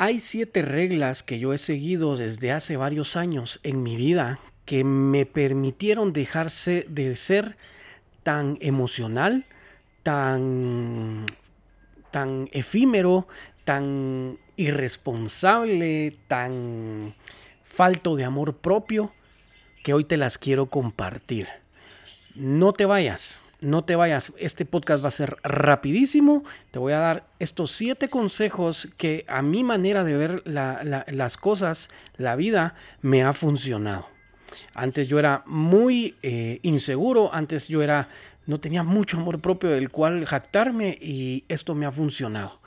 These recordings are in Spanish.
Hay siete reglas que yo he seguido desde hace varios años en mi vida que me permitieron dejarse de ser tan emocional, tan, tan efímero, tan irresponsable, tan falto de amor propio, que hoy te las quiero compartir. No te vayas, no te vayas, este podcast va a ser rapidísimo. Te voy a dar estos siete consejos que a mi manera de ver las cosas, la vida, me ha funcionado. Antes yo era muy eh, inseguro, antes yo era, no tenía mucho amor propio del cual jactarme y esto me ha funcionado.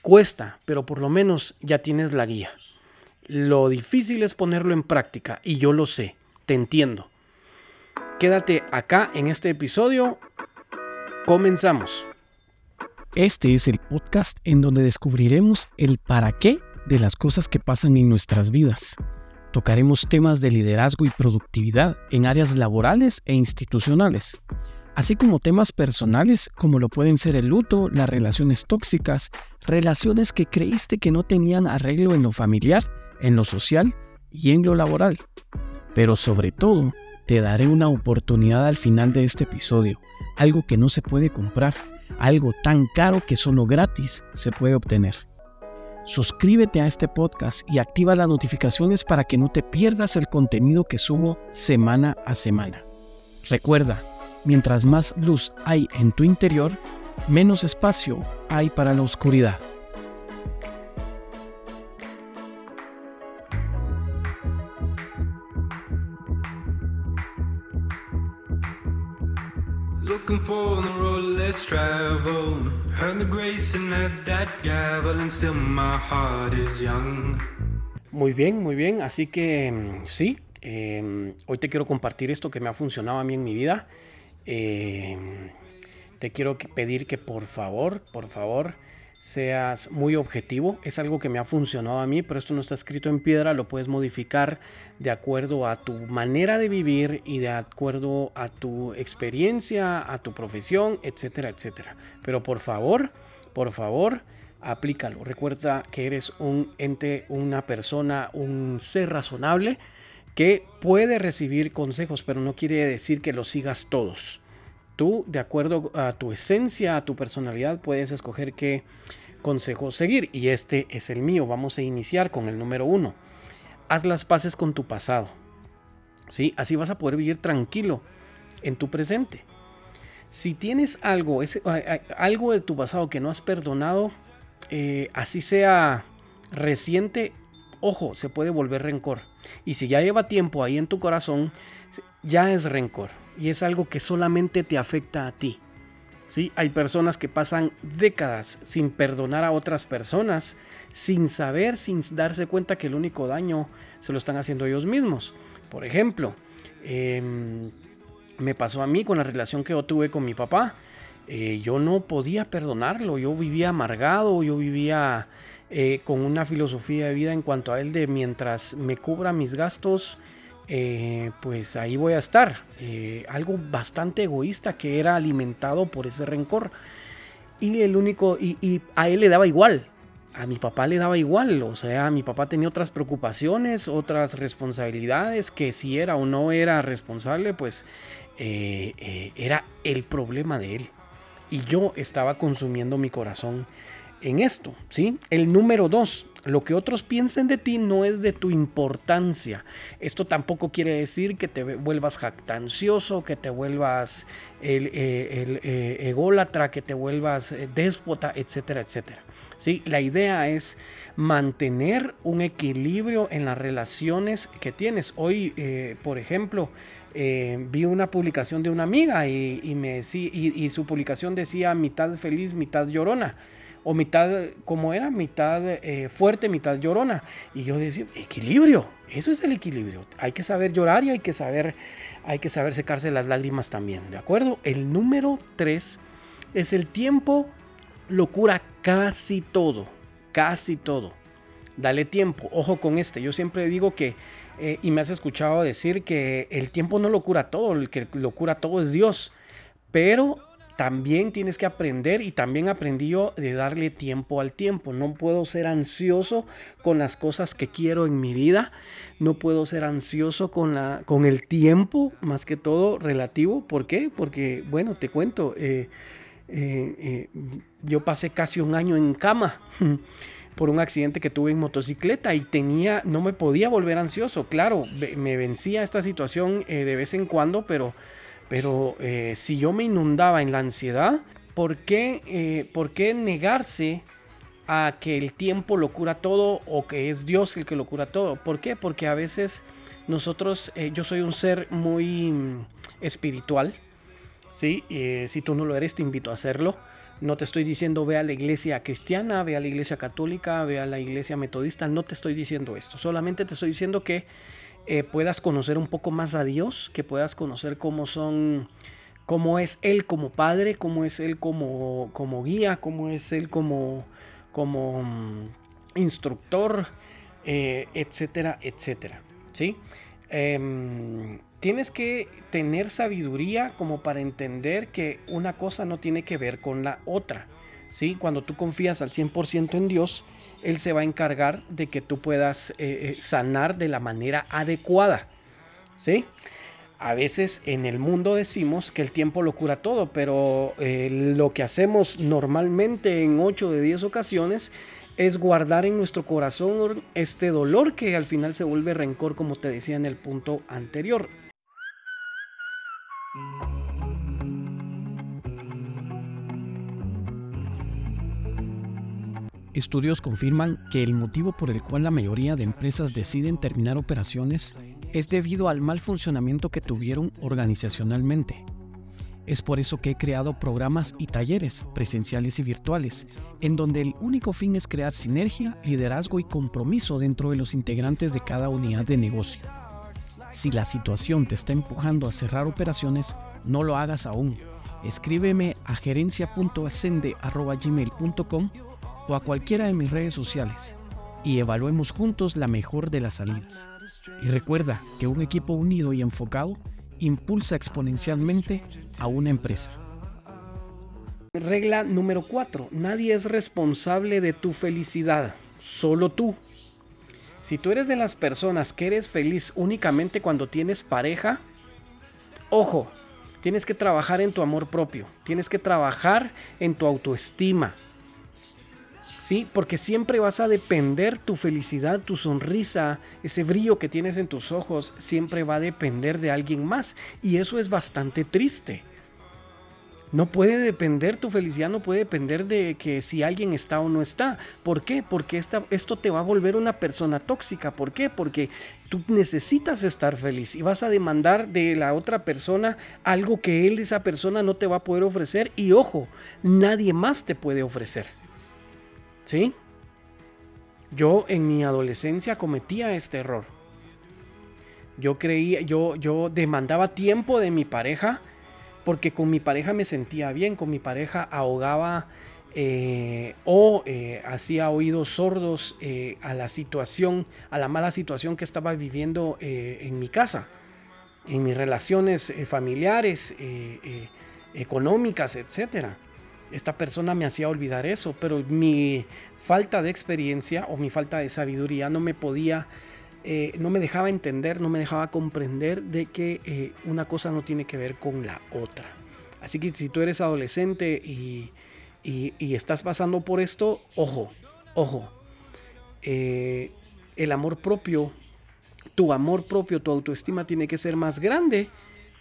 Cuesta, pero por lo menos ya tienes la guía. Lo difícil es ponerlo en práctica y yo lo sé, te entiendo. Quédate acá en este episodio Comenzamos. Este es el podcast en donde descubriremos el para qué de las cosas que pasan en nuestras vidas. Tocaremos temas de liderazgo y productividad en áreas laborales e institucionales, así como temas personales como lo pueden ser el luto, las relaciones tóxicas, relaciones que creíste que no tenían arreglo en lo familiar, en lo social y en lo laboral. Pero sobre todo, te daré una oportunidad al final de este episodio algo que no se puede comprar, algo tan caro que solo gratis se puede obtener. Suscríbete a este podcast y activa las notificaciones para que no te pierdas el contenido que subo semana a semana. Recuerda, mientras más luz hay en tu interior, menos espacio hay para la oscuridad. Muy bien, muy bien. Así que mm, sí, em, hoy te quiero compartir esto que me ha funcionado a mí en mi vida. Em, te quiero pedir que por favor, por favor, seas muy objetivo. Es algo que me ha funcionado a mí, pero esto no está escrito en piedra, lo puedes modificar de acuerdo a tu manera de vivir y de acuerdo a tu experiencia, a tu profesión, etcétera, etcétera. Pero por favor, por favor, aplícalo. Recuerda que eres un ente, una persona, un ser razonable que puede recibir consejos, pero no quiere decir que los sigas todos. Tú, de acuerdo a tu esencia, a tu personalidad, puedes escoger qué consejo seguir. Y este es el mío. Vamos a iniciar con el número uno. Haz las paces con tu pasado. ¿Sí? Así vas a poder vivir tranquilo en tu presente. Si tienes algo, algo de tu pasado que no has perdonado, eh, así sea reciente, ojo, se puede volver rencor. Y si ya lleva tiempo ahí en tu corazón, ya es rencor y es algo que solamente te afecta a ti. ¿sí? Hay personas que pasan décadas sin perdonar a otras personas, sin saber, sin darse cuenta que el único daño se lo están haciendo ellos mismos. Por ejemplo, em, me pasó a mí con la relación que yo tuve con mi papá. Eh, yo no podía perdonarlo, yo vivía amargado, yo vivía eh, con una filosofía de vida en cuanto a él de mientras me cubra mis gastos, eh, pues ahí voy a estar. Algo bastante egoísta que era alimentado por ese rencor. Y el único, y, a él le daba igual, a mi papá le daba igual, o sea, mi papá tenía otras preocupaciones, otras responsabilidades, que si era o no era responsable, pues eh, era el problema de él. Y yo estaba consumiendo mi corazón en esto, ¿sí? El número dos, lo que otros piensen de ti no es de tu importancia. Esto tampoco quiere decir que te vuelvas jactancioso, que te vuelvas el, eh, eh, ególatra, que te vuelvas eh, déspota, etcétera, etcétera. ¿Sí? La idea es mantener un equilibrio en las relaciones que tienes. Hoy, por ejemplo, vi una publicación de una amiga y, me, y su publicación decía mitad feliz, mitad llorona o mitad, como era, mitad eh, fuerte, mitad llorona. Y yo decía, equilibrio, eso es el equilibrio. Hay que saber llorar y hay que saber, hay que saber secarse las lágrimas también, ¿de acuerdo? El número tres es el tiempo, locura casi todo, casi todo. Dale tiempo, ojo con este. Yo siempre digo que, eh, y me has escuchado decir que el tiempo no lo cura todo, el que lo cura todo es Dios. Pero también tienes que aprender y también aprendí yo de darle tiempo al tiempo. No puedo ser ansioso con las cosas que quiero en mi vida. No puedo ser ansioso con, la, con el tiempo, más que todo relativo. ¿Por qué? Porque, bueno, te cuento, eh, eh, eh, yo pasé casi un año en cama por un accidente que tuve en motocicleta y tenía, no me podía volver ansioso. Claro, me vencía esta situación de vez en cuando, pero pero eh, si yo me inundaba en la ansiedad, ¿por qué, eh, ¿por qué negarse a que el tiempo lo cura todo o que es Dios el que lo cura todo? ¿Por qué? Porque a veces nosotros, eh, yo soy un ser muy mm, espiritual, ¿sí? si tú no lo eres, te invito a hacerlo. No te estoy diciendo ve a la iglesia cristiana, ve a la iglesia católica, ve a la iglesia metodista, no te estoy diciendo esto. Solamente te estoy diciendo que eh, puedas conocer un poco más a Dios, que puedas conocer cómo son, cómo es Él como Padre, cómo es Él como, como guía, cómo es Él como, como mm, instructor, eh, etcétera, etcétera. ¿sí? Em, tienes que tener sabiduría como para entender que una cosa no tiene que ver con la otra. ¿sí? Cuando tú confías al 100% en Dios, él se va a encargar de que tú puedas eh, eh, sanar de la manera adecuada. ¿Sí? A veces en el mundo decimos que el tiempo lo cura todo, pero eh, lo que hacemos normalmente en 8 de 10 ocasiones es guardar en nuestro corazón este dolor que al final se vuelve rencor, como te decía en el punto anterior. Estudios confirman que el motivo por el cual la mayoría de empresas deciden terminar operaciones es debido al mal funcionamiento que tuvieron organizacionalmente. Es por eso que he creado programas y talleres presenciales y virtuales, en donde el único fin es crear sinergia, liderazgo y compromiso dentro de los integrantes de cada unidad de negocio. Si la situación te está empujando a cerrar operaciones, no lo hagas aún. Escríbeme a gerencia.ascende.gmail.com o a cualquiera de mis redes sociales y evaluemos juntos la mejor de las salidas. Y recuerda que un equipo unido y enfocado impulsa exponencialmente a una empresa. Regla número 4. Nadie es responsable de tu felicidad, solo tú. Si tú eres de las personas que eres feliz únicamente cuando tienes pareja, ojo, tienes que trabajar en tu amor propio, tienes que trabajar en tu autoestima, ¿sí? Porque siempre vas a depender tu felicidad, tu sonrisa, ese brillo que tienes en tus ojos, siempre va a depender de alguien más. Y eso es bastante triste. No puede depender, tu felicidad no puede depender de que si alguien está o no está. ¿Por qué? Porque esto te va a volver una persona tóxica. ¿Por qué? Porque tú necesitas estar feliz y vas a demandar de la otra persona algo que él, esa persona, no te va a poder ofrecer. Y ojo, nadie más te puede ofrecer. ¿Sí? Yo en mi adolescencia cometía este error. Yo creía, yo, yo demandaba tiempo de mi pareja porque con mi pareja me sentía bien, con mi pareja ahogaba eh, o eh, hacía oídos sordos eh, a la situación, a la mala situación que estaba viviendo en mi casa, en mis relaciones familiares, económicas, etcétera esta persona me hacía olvidar eso, pero mi falta de experiencia o mi falta de sabiduría no me podía, eh, no me dejaba entender, no me dejaba comprender de que eh, una cosa no tiene que ver con la otra. Así que si tú eres adolescente y, estás pasando por esto, ojo, ojo, eh, el amor propio, tu amor propio, tu autoestima tiene que ser más grande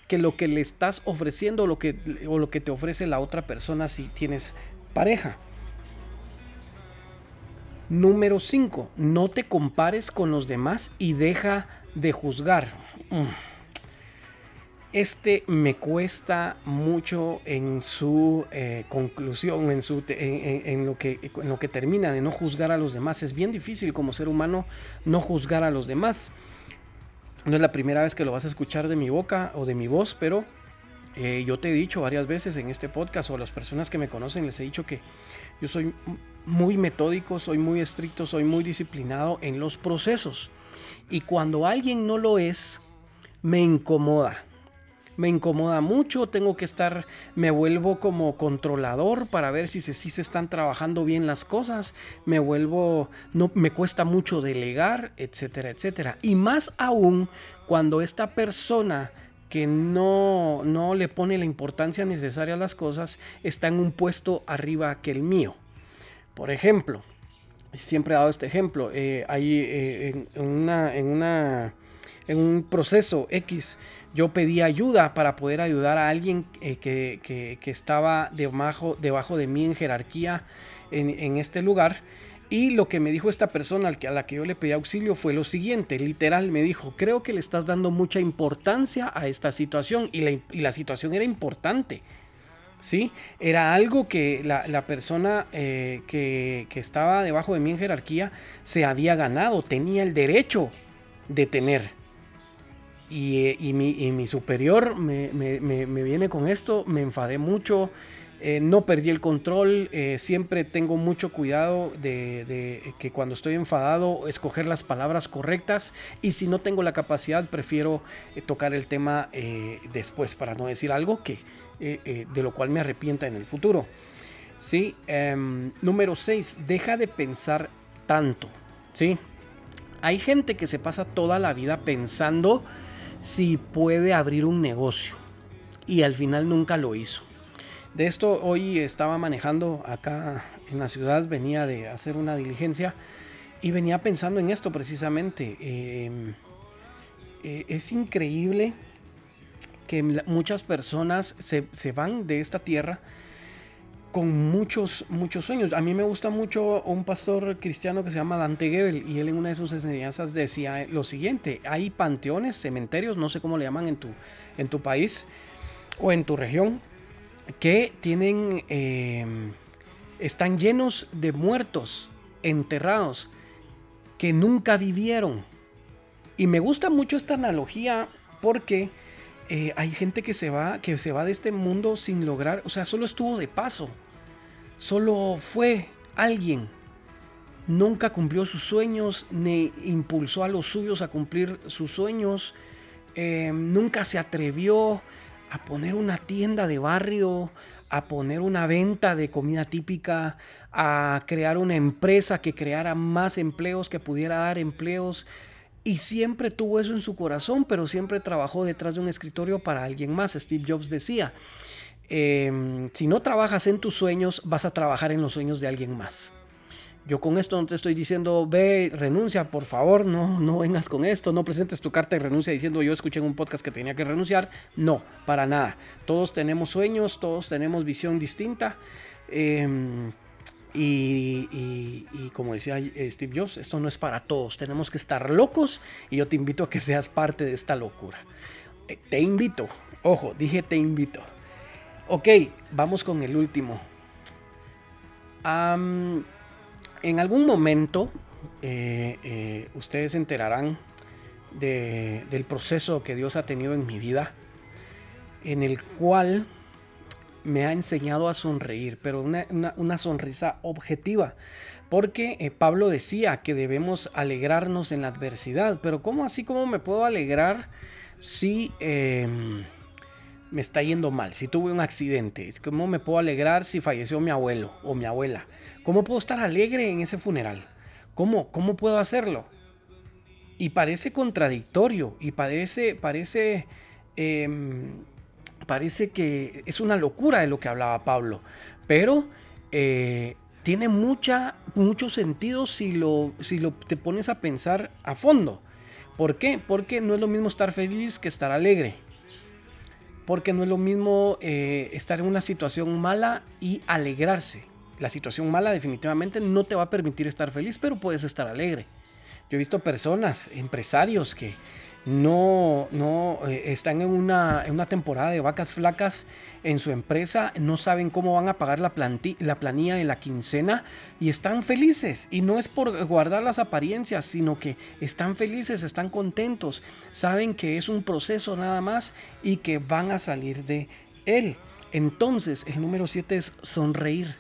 que lo que le estás ofreciendo lo que, o lo que te ofrece la otra persona si tienes pareja. Número 5. No te compares con los demás y deja de juzgar. Mm. Este me cuesta mucho en su eh, conclusión, en, su, en, lo que, en lo que termina de no juzgar a los demás. Es bien difícil como ser humano no juzgar a los demás. No es la primera vez que lo vas a escuchar de mi boca o de mi voz, pero eh, yo te he dicho varias veces en este podcast o a las personas que me conocen les he dicho que yo soy muy metódico, soy muy estricto, soy muy disciplinado en los procesos. Y cuando alguien no lo es, me incomoda. Me incomoda mucho, tengo que estar, me vuelvo como controlador para ver si se, si se están trabajando bien las cosas, me vuelvo, no, me cuesta mucho delegar, etcétera, etcétera. Y más aún cuando esta persona que no, no le pone la importancia necesaria a las cosas está en un puesto arriba que el mío. Por ejemplo, siempre he dado este ejemplo, eh, eh, en, una, en, una, en un proceso X, yo pedí ayuda para poder ayudar a alguien eh, que, estaba debajo, de mí en jerarquía en, este lugar. Y lo que me dijo esta persona a la que yo le pedí auxilio fue lo siguiente, literal me dijo, creo que le estás dando mucha importancia a esta situación y la, y la situación era importante. ¿sí? Era algo que la, persona eh, que, estaba debajo de mí en jerarquía se había ganado, tenía el derecho de tener. Y, eh, mi, superior me, viene con esto, me enfadé mucho, eh, no perdí el control, siempre tengo mucho cuidado de, que cuando estoy enfadado escoger las palabras correctas y si no tengo la capacidad prefiero tocar el tema después para no decir algo que eh, eh, de lo cual me arrepienta en el futuro. ¿sí? Em, número 6, deja de pensar tanto. ¿sí? Hay gente que se pasa toda la vida pensando si puede abrir un negocio y al final nunca lo hizo. De esto hoy estaba manejando acá en la ciudad, venía de hacer una diligencia y venía pensando en esto precisamente. Em, eh, es increíble que muchas personas se, van de esta tierra con muchos, muchos sueños. A mí me gusta mucho un pastor cristiano que se llama Dante Gebel y él en una de sus enseñanzas decía lo siguiente, hay panteones, cementerios, no sé cómo le llaman en tu, en tu país o en tu región, que tienen, em, están llenos de muertos enterrados que nunca vivieron. Y me gusta mucho esta analogía porque eh, hay gente que se va, que se va de este mundo sin lograr, o sea, solo estuvo de paso, solo fue alguien, nunca cumplió sus sueños, ni impulsó a los suyos a cumplir sus sueños, eh, nunca se atrevió a poner una tienda de barrio, a poner una venta de comida típica, a crear una empresa que creara más empleos, que pudiera dar empleos. Y siempre tuvo eso en su corazón, pero siempre trabajó detrás de un escritorio para alguien más. Steve Jobs decía, em, si no trabajas en tus sueños, vas a trabajar en los sueños de alguien más. Yo con esto no te estoy diciendo, ve, renuncia, por favor, no, no vengas con esto, no presentes tu carta de renuncia diciendo yo escuché en un podcast que tenía que renunciar. No, para nada. Todos tenemos sueños, todos tenemos visión distinta. Em, y, como decía eh, Steve Jobs, esto no es para todos, tenemos que estar locos y yo te invito a que seas parte de esta locura. Eh, te invito, ojo, dije te invito. Ok, vamos con el último. en algún momento eh, ustedes se enterarán del proceso que Dios ha tenido en mi vida, en el cual me ha enseñado a sonreír, pero una, sonrisa objetiva. Porque eh, Pablo decía que debemos alegrarnos en la adversidad, pero ¿cómo así como me puedo alegrar si em, me está yendo mal, si tuve un accidente? ¿Cómo me puedo alegrar si falleció mi abuelo o mi abuela? ¿Cómo puedo estar alegre en ese funeral? ¿Cómo, cómo puedo hacerlo? Y parece contradictorio y parece, parece em, parece que es una locura de lo que hablaba Pablo, pero eh, tiene mucha, mucho sentido si, lo, si lo, te pones a pensar a fondo. ¿Por qué? Porque no es lo mismo estar feliz que estar alegre. Porque no es lo mismo eh, estar en una situación mala y alegrarse. La situación mala definitivamente no te va a permitir estar feliz, pero puedes estar alegre. Yo he visto personas, empresarios que no, no eh, están en una, en una, temporada de vacas flacas en su empresa, no saben cómo van a pagar la, la planilla de la quincena y están felices. Y no es por guardar las apariencias, sino que están felices, están contentos, saben que es un proceso nada más y que van a salir de él. Entonces, el número 7 es sonreír.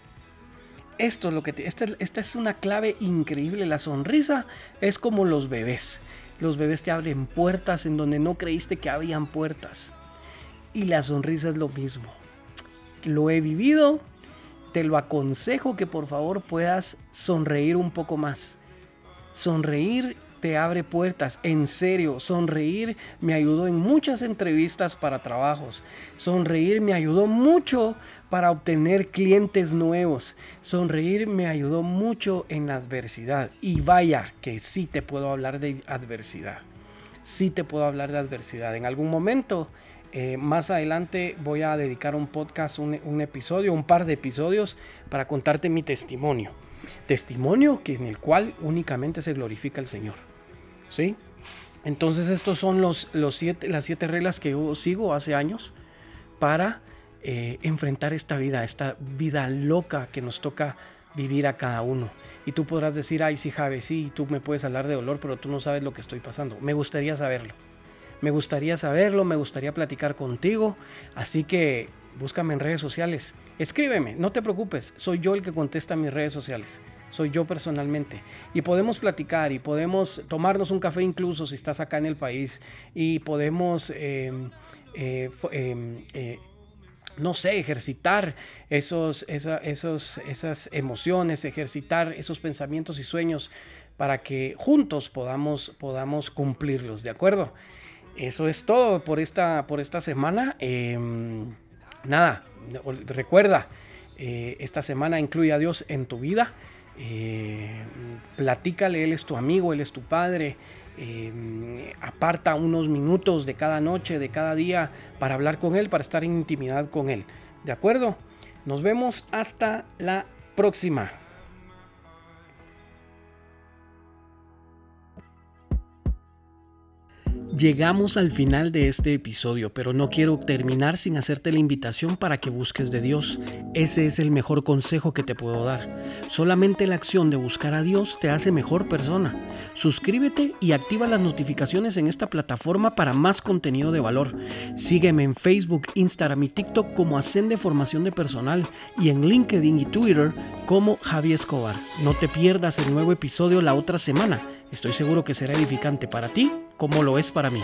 Esto es lo que esta, esta es una clave increíble. La sonrisa es como los bebés. Los bebés te abren puertas en donde no creíste que habían puertas. Y la sonrisa es lo mismo. Lo he vivido, te lo aconsejo que por favor puedas sonreír un poco más. Sonreír te abre puertas. En serio, sonreír me ayudó en muchas entrevistas para trabajos. Sonreír me ayudó mucho para obtener clientes nuevos. Sonreír me ayudó mucho en adversidad. Y vaya que sí te puedo hablar de adversidad. Sí te puedo hablar de adversidad. En algún momento, eh, más adelante, voy a dedicar un podcast, un, un episodio, un par de episodios para contarte mi testimonio. Testimonio que en el cual únicamente se glorifica el Señor. ¿Sí? Entonces estos son los, los siete, las siete reglas que yo sigo hace años para eh, enfrentar esta vida, esta vida loca que nos toca vivir a cada uno. Y tú podrás decir, ay, sí, Javi, sí, tú me puedes hablar de dolor, pero tú no sabes lo que estoy pasando. Me gustaría saberlo. Me gustaría saberlo, me gustaría platicar contigo. Así que búscame en redes sociales. Escríbeme, no te preocupes, soy yo el que contesta mis redes sociales. Soy yo personalmente. Y podemos platicar y podemos tomarnos un café incluso si estás acá en el país. Y podemos... Eh, eh, eh, no sé, ejercitar esos, esos, esas emociones, ejercitar esos pensamientos y sueños para que juntos podamos, podamos cumplirlos, ¿de acuerdo? Eso es todo por esta, por esta semana. Nada, recuerda, eh, esta semana incluye a Dios en tu vida. Eh, platícale, Él es tu amigo, Él es tu padre. Em, aparta unos minutos de cada noche, de cada día, para hablar con Él, para estar en intimidad con Él. ¿De acuerdo? Nos vemos hasta la próxima. Llegamos al final de este episodio, pero no quiero terminar sin hacerte la invitación para que busques de Dios. Ese es el mejor consejo que te puedo dar. Solamente la acción de buscar a Dios te hace mejor persona. Suscríbete y activa las notificaciones en esta plataforma para más contenido de valor. Sígueme en Facebook, Instagram y TikTok como Ascende Formación de Personal y en LinkedIn y Twitter como Javi Escobar. No te pierdas el nuevo episodio la otra semana. Estoy seguro que será edificante para ti como lo es para mí.